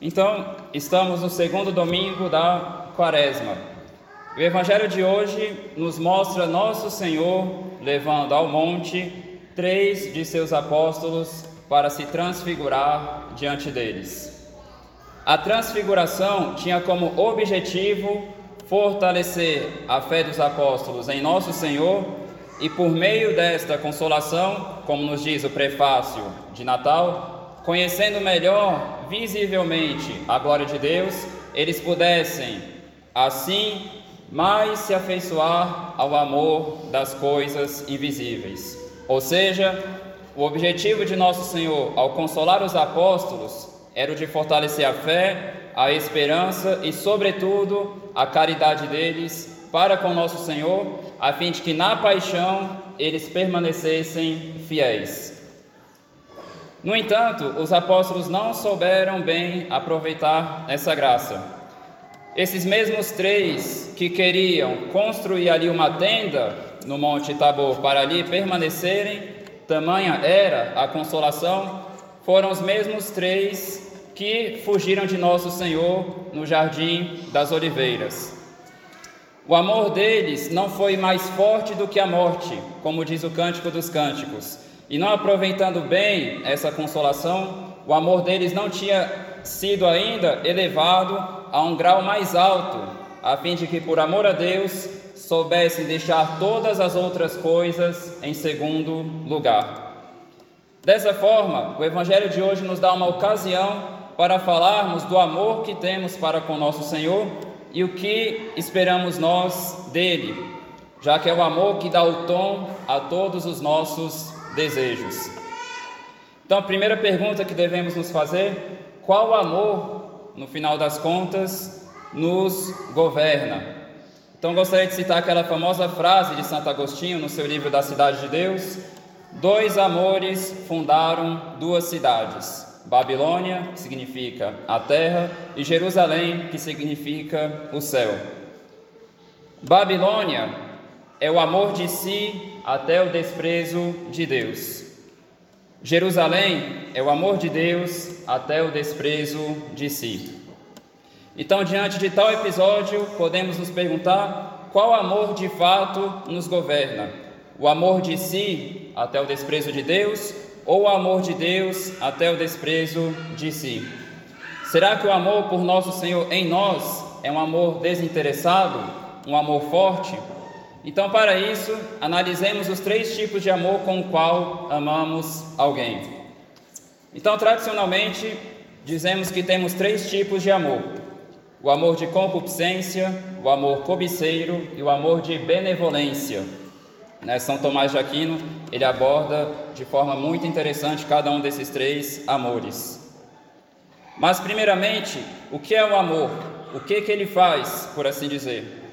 Então, estamos no segundo domingo da Quaresma. O Evangelho de hoje nos mostra nosso Senhor levando ao monte três de seus apóstolos para se transfigurar diante deles. A transfiguração tinha como objetivo fortalecer a fé dos apóstolos em nosso Senhor e, por meio desta consolação, como nos diz o prefácio de Natal, conhecendo melhor visivelmente a glória de Deus, eles pudessem, assim, mais se afeiçoar ao amor das coisas invisíveis. Ou seja, o objetivo de nosso Senhor ao consolar os apóstolos era o de fortalecer a fé, a esperança e, sobretudo, a caridade deles para com nosso Senhor, a fim de que na paixão eles permanecessem fiéis. No entanto, os apóstolos não souberam bem aproveitar essa graça. Esses mesmos três que queriam construir ali uma tenda no Monte Tabor para ali permanecerem, tamanha era a consolação, foram os mesmos três que fugiram de nosso Senhor no jardim das oliveiras. O amor deles não foi mais forte do que a morte, como diz o Cântico dos Cânticos. E não aproveitando bem essa consolação, o amor deles não tinha sido ainda elevado a um grau mais alto, a fim de que, por amor a Deus, soubessem deixar todas as outras coisas em segundo lugar. Dessa forma, o Evangelho de hoje nos dá uma ocasião para falarmos do amor que temos para com nosso Senhor e o que esperamos nós dele, já que é o amor que dá o tom a todos os nossos desejos. Então, a primeira pergunta que devemos nos fazer: qual amor, no final das contas, nos governa? Então, gostaria de citar aquela famosa frase de Santo Agostinho no seu livro da Cidade de Deus: Dois amores fundaram duas cidades, Babilônia, que significa a terra, e Jerusalém, que significa o céu. Babilônia é o amor de si até o desprezo de Deus. Jerusalém é o amor de Deus até o desprezo de si. Então, diante de tal episódio, podemos nos perguntar qual amor de fato nos governa: o amor de si até o desprezo de Deus ou o amor de Deus até o desprezo de si? Será que o amor por nosso Senhor em nós é um amor desinteressado, um amor forte? Então, para isso, analisemos os três tipos de amor com o qual amamos alguém. Então, tradicionalmente, dizemos que temos três tipos de amor: o amor de concupiscência, o amor cobiceiro e o amor de benevolência. Né? São Tomás de Aquino ele aborda de forma muito interessante cada um desses três amores. Mas, primeiramente, o que é o amor? O que, que ele faz, por assim dizer?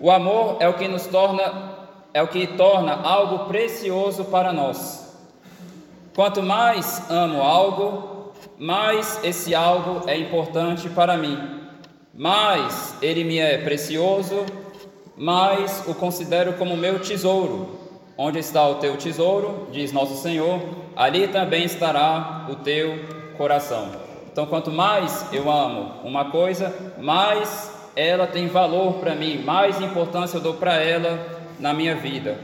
O amor é o que nos torna, é o que torna algo precioso para nós. Quanto mais amo algo, mais esse algo é importante para mim. Mais ele me é precioso, mais o considero como meu tesouro. Onde está o teu tesouro, diz nosso Senhor, ali também estará o teu coração. Então, quanto mais eu amo uma coisa, mais ela tem valor para mim, mais importância eu dou para ela na minha vida.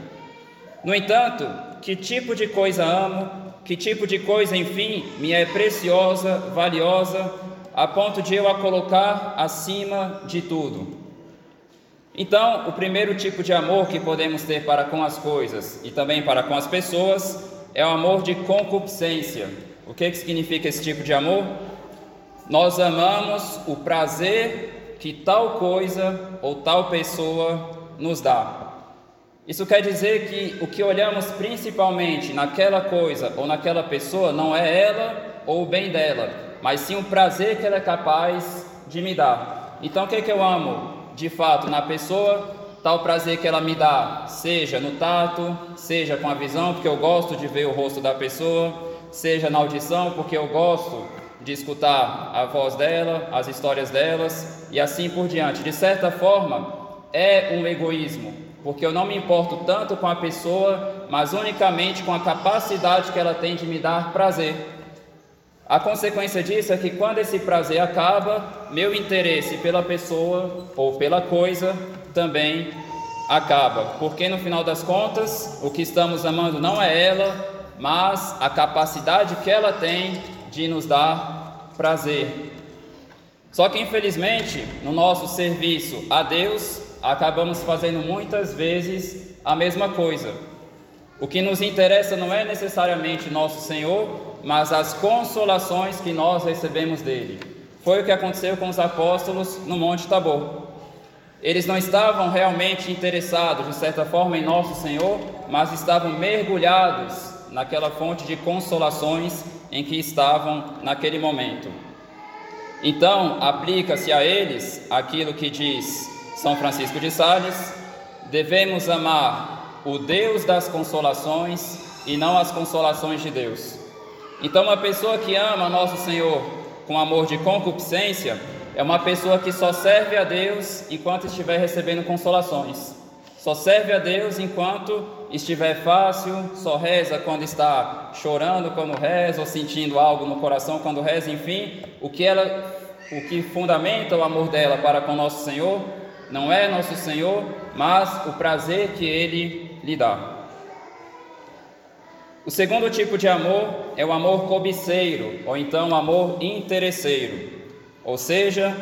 No entanto, que tipo de coisa amo, que tipo de coisa, enfim, me é preciosa, valiosa, a ponto de eu a colocar acima de tudo. Então, o primeiro tipo de amor que podemos ter para com as coisas e também para com as pessoas é o amor de concupiscência. O que, que significa esse tipo de amor? Nós amamos o prazer que tal coisa ou tal pessoa nos dá. Isso quer dizer que o que olhamos principalmente naquela coisa ou naquela pessoa não é ela ou o bem dela, mas sim o prazer que ela é capaz de me dar. Então, o que, é que eu amo de fato na pessoa? Tal prazer que ela me dá, seja no tato, seja com a visão, porque eu gosto de ver o rosto da pessoa, seja na audição, porque eu gosto de escutar a voz dela, as histórias delas e assim por diante. De certa forma, é um egoísmo, porque eu não me importo tanto com a pessoa, mas unicamente com a capacidade que ela tem de me dar prazer. A consequência disso é que quando esse prazer acaba, meu interesse pela pessoa ou pela coisa também acaba, porque no final das contas, o que estamos amando não é ela, mas a capacidade que ela tem de nos dar prazer. Só que infelizmente, no nosso serviço a Deus, acabamos fazendo muitas vezes a mesma coisa. O que nos interessa não é necessariamente nosso Senhor, mas as consolações que nós recebemos dele. Foi o que aconteceu com os apóstolos no Monte Tabor. Eles não estavam realmente interessados, de certa forma, em nosso Senhor, mas estavam mergulhados naquela fonte de consolações em que estavam naquele momento. Então, aplica-se a eles aquilo que diz São Francisco de Sales: devemos amar o Deus das consolações e não as consolações de Deus. Então, uma pessoa que ama nosso Senhor com amor de concupiscência é uma pessoa que só serve a Deus enquanto estiver recebendo consolações. Só serve a Deus enquanto estiver fácil, só reza quando está chorando quando reza, ou sentindo algo no coração quando reza, enfim, o que ela o que fundamenta o amor dela para com nosso Senhor não é nosso Senhor, mas o prazer que ele lhe dá. O segundo tipo de amor é o amor cobiceiro, ou então o amor interesseiro. Ou seja,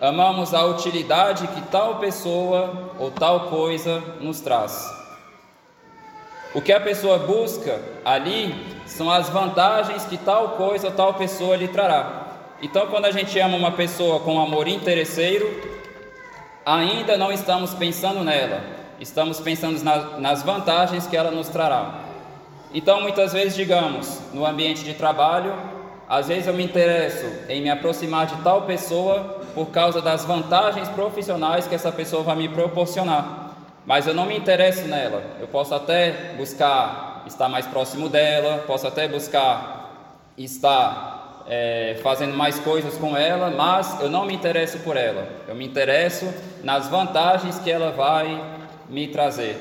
amamos a utilidade que tal pessoa ou tal coisa nos traz. O que a pessoa busca ali são as vantagens que tal coisa ou tal pessoa lhe trará. Então, quando a gente ama uma pessoa com amor interesseiro, ainda não estamos pensando nela, estamos pensando nas vantagens que ela nos trará. Então, muitas vezes, digamos, no ambiente de trabalho, às vezes eu me interesso em me aproximar de tal pessoa por causa das vantagens profissionais que essa pessoa vai me proporcionar. Mas eu não me interesso nela. Eu posso até buscar estar mais próximo dela, posso até buscar estar é, fazendo mais coisas com ela, mas eu não me interesso por ela. Eu me interesso nas vantagens que ela vai me trazer.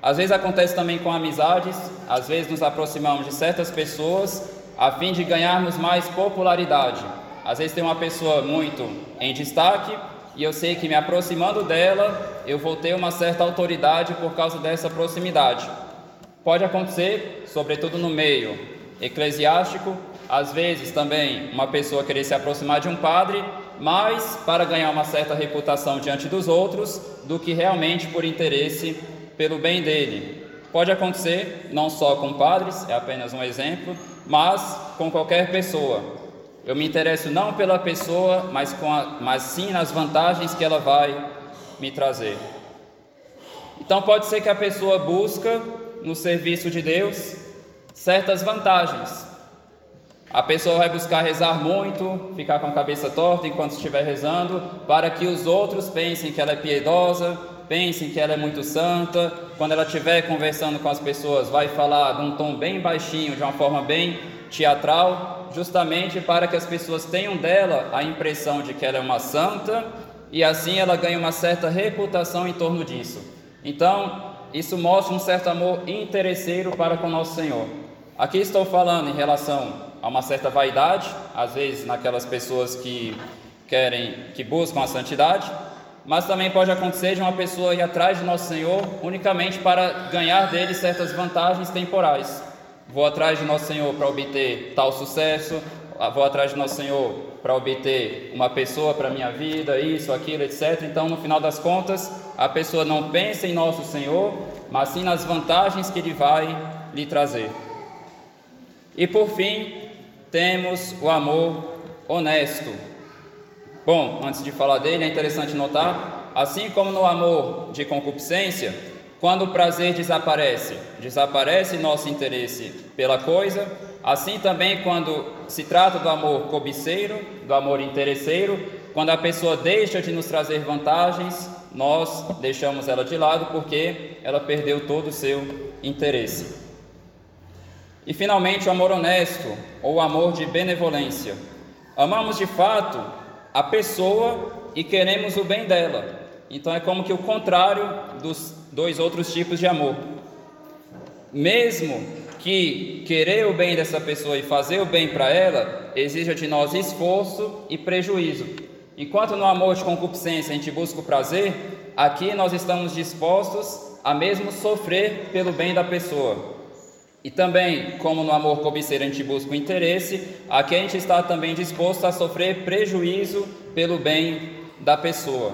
Às vezes acontece também com amizades, às vezes nos aproximamos de certas pessoas a fim de ganharmos mais popularidade. Às vezes tem uma pessoa muito em destaque e eu sei que me aproximando dela, eu vou ter uma certa autoridade por causa dessa proximidade. Pode acontecer, sobretudo no meio eclesiástico, às vezes também uma pessoa querer se aproximar de um padre, mais para ganhar uma certa reputação diante dos outros do que realmente por interesse pelo bem dele. Pode acontecer não só com padres, é apenas um exemplo, mas com qualquer pessoa. Eu me interesso não pela pessoa, mas, com a, mas sim nas vantagens que ela vai me trazer. Então pode ser que a pessoa busca no serviço de Deus certas vantagens. A pessoa vai buscar rezar muito, ficar com a cabeça torta enquanto estiver rezando, para que os outros pensem que ela é piedosa, pensem que ela é muito santa. Quando ela estiver conversando com as pessoas, vai falar de um tom bem baixinho, de uma forma bem teatral, justamente para que as pessoas tenham dela a impressão de que ela é uma santa e assim ela ganha uma certa reputação em torno disso. Então, isso mostra um certo amor interesseiro para com nosso Senhor. Aqui estou falando em relação a uma certa vaidade, às vezes naquelas pessoas que querem, que buscam a santidade, mas também pode acontecer de uma pessoa ir atrás de Nosso Senhor unicamente para ganhar dele certas vantagens temporais. Vou atrás de Nosso Senhor para obter tal sucesso, ah, vou atrás de Nosso Senhor para obter uma pessoa para minha vida, isso, aquilo, etc. Então, no final das contas, a pessoa não pensa em Nosso Senhor, mas sim nas vantagens que Ele vai lhe trazer. E por fim, temos o amor honesto. Bom, antes de falar dele, é interessante notar, assim como no amor de concupiscência, quando o prazer desaparece, desaparece nosso interesse pela coisa, assim também quando se trata do amor cobiceiro, do amor interesseiro, quando a pessoa deixa de nos trazer vantagens, nós deixamos ela de lado porque ela perdeu todo o seu interesse. E finalmente o amor honesto, ou o amor de benevolência. Amamos de fato a pessoa e queremos o bem dela. Então é como que o contrário dos dois outros tipos de amor. Mesmo que querer o bem dessa pessoa e fazer o bem para ela exija de nós esforço e prejuízo. Enquanto no amor de concupiscência a gente busca o prazer, aqui nós estamos dispostos a mesmo sofrer pelo bem da pessoa. E também, como no amor cobiceiro a gente busca o interesse, aqui a gente está também disposto a sofrer prejuízo pelo bem da pessoa.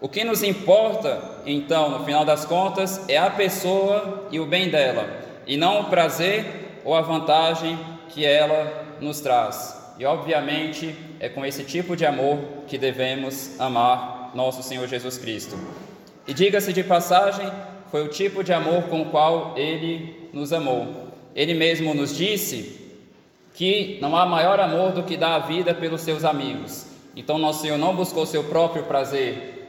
O que nos importa, então, no final das contas, é a pessoa e o bem dela, e não o prazer ou a vantagem que ela nos traz. E, obviamente, é com esse tipo de amor que devemos amar nosso Senhor Jesus Cristo. E diga-se de passagem, foi o tipo de amor com o qual ele nos amou. Ele mesmo nos disse que não há maior amor do que dar a vida pelos seus amigos. Então, nosso Senhor não buscou seu próprio prazer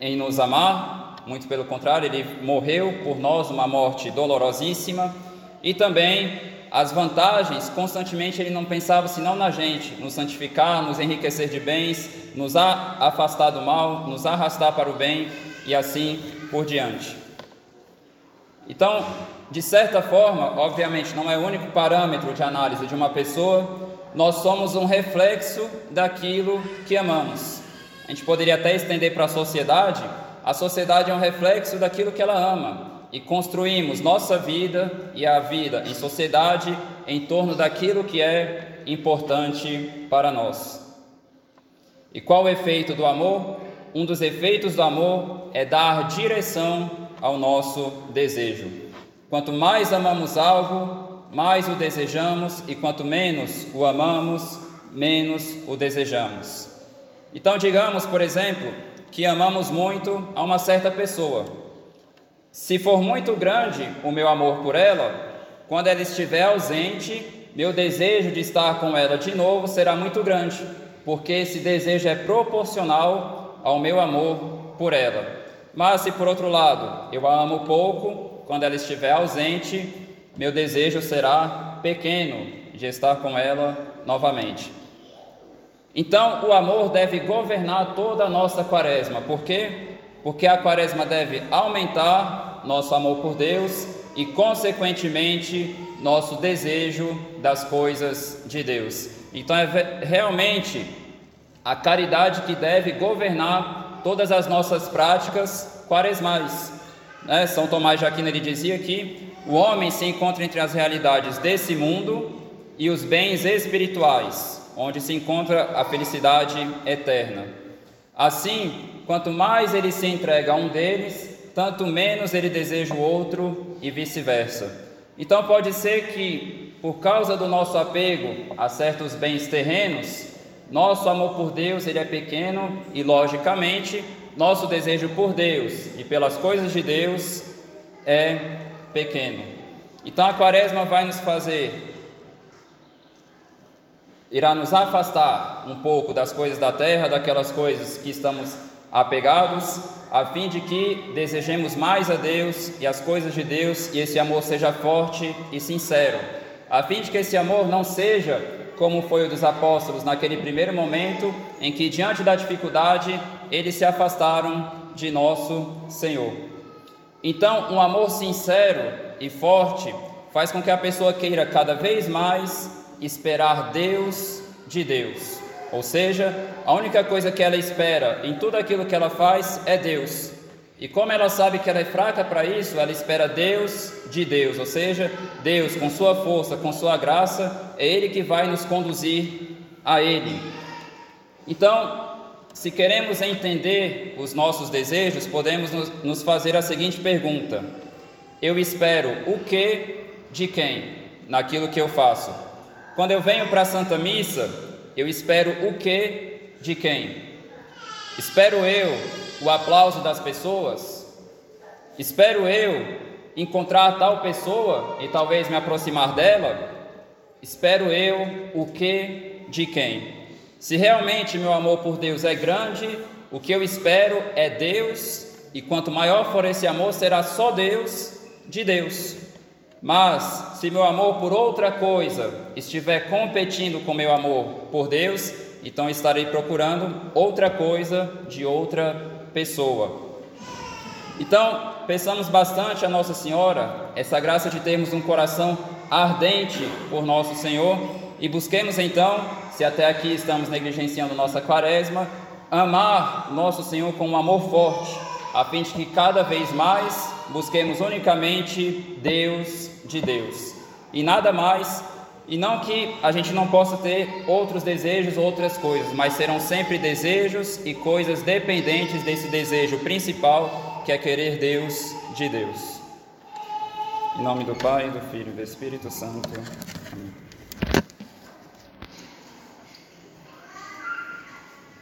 em nos amar, muito pelo contrário, ele morreu por nós uma morte dolorosíssima e também as vantagens, constantemente ele não pensava senão na gente, nos santificar, nos enriquecer de bens, nos afastar do mal, nos arrastar para o bem e assim por diante. Então, de certa forma, obviamente não é o único parâmetro de análise de uma pessoa, nós somos um reflexo daquilo que amamos. A gente poderia até estender para a sociedade, a sociedade é um reflexo daquilo que ela ama, e construímos nossa vida e a vida em sociedade em torno daquilo que é importante para nós. E qual o efeito do amor? Um dos efeitos do amor é dar direção ao nosso desejo. Quanto mais amamos algo, mais o desejamos, e quanto menos o amamos, menos o desejamos. Então, digamos, por exemplo, que amamos muito a uma certa pessoa. Se for muito grande o meu amor por ela, quando ela estiver ausente, meu desejo de estar com ela de novo será muito grande, porque esse desejo é proporcional ao meu amor por ela. Mas se por outro lado eu a amo pouco, quando ela estiver ausente, meu desejo será pequeno de estar com ela novamente. Então, o amor deve governar toda a nossa quaresma. Por quê? Porque a quaresma deve aumentar nosso amor por Deus e, consequentemente, nosso desejo das coisas de Deus. Então, é realmente a caridade que deve governar todas as nossas práticas quaresmais. Né? São Tomás de Aquino ele dizia que o homem se encontra entre as realidades desse mundo e os bens espirituais, onde se encontra a felicidade eterna. Assim, quanto mais ele se entrega a um deles, tanto menos ele deseja o outro e vice-versa. Então pode ser que, por causa do nosso apego a certos bens terrenos, nosso amor por Deus ele é pequeno e, logicamente, nosso desejo por Deus e pelas coisas de Deus é pequeno. Então a quaresma vai nos fazer, irá nos afastar um pouco das coisas da terra, daquelas coisas que estamos apegados, a fim de que desejemos mais a Deus e as coisas de Deus e esse amor seja forte e sincero, a fim de que esse amor não seja como foi o dos apóstolos naquele primeiro momento em que, diante da dificuldade, eles se afastaram de nosso Senhor. Então, um amor sincero e forte faz com que a pessoa queira cada vez mais esperar Deus de Deus. Ou seja, a única coisa que ela espera em tudo aquilo que ela faz é Deus. E como ela sabe que ela é fraca para isso, ela espera Deus de Deus, ou seja, Deus com sua força, com sua graça, é Ele que vai nos conduzir a Ele. Então, se queremos entender os nossos desejos, podemos nos fazer a seguinte pergunta: Eu espero o que de quem naquilo que eu faço? Quando eu venho para a Santa Missa, eu espero o que de quem? Espero eu o aplauso das pessoas? Espero eu encontrar tal pessoa e talvez me aproximar dela? Espero eu o que de quem? Se realmente meu amor por Deus é grande, o que eu espero é Deus, e quanto maior for esse amor, será só Deus de Deus. Mas se meu amor por outra coisa estiver competindo com meu amor por Deus, então estarei procurando outra coisa de outra pessoa. Então, pensamos bastante a Nossa Senhora, essa graça de termos um coração ardente por nosso Senhor e busquemos então, se até aqui estamos negligenciando nossa quaresma, amar nosso Senhor com um amor forte, a fim de que cada vez mais busquemos unicamente Deus de Deus e nada mais. E não que a gente não possa ter outros desejos, outras coisas, mas serão sempre desejos e coisas dependentes desse desejo principal, que é querer Deus de Deus. Em nome do Pai, do Filho e do Espírito Santo.